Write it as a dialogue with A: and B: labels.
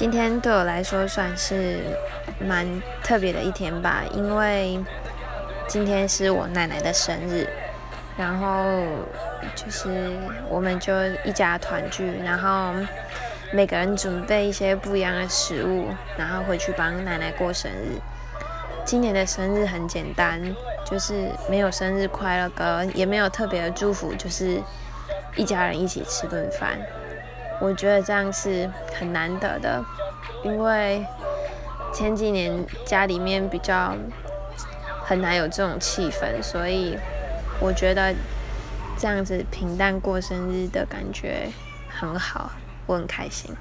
A: 今天对我来说算是蛮特别的一天吧，因为今天是我奶奶的生日，然后就是我们就一家团聚，然后每个人准备一些不一样的食物，然后回去帮奶奶过生日。今年的生日很简单，就是没有生日快乐歌，也没有特别的祝福，就是一家人一起吃顿饭。我觉得这样是很难得的，因为前几年家里面比较很难有这种气氛，所以我觉得这样子平淡过生日的感觉很好，我很开心。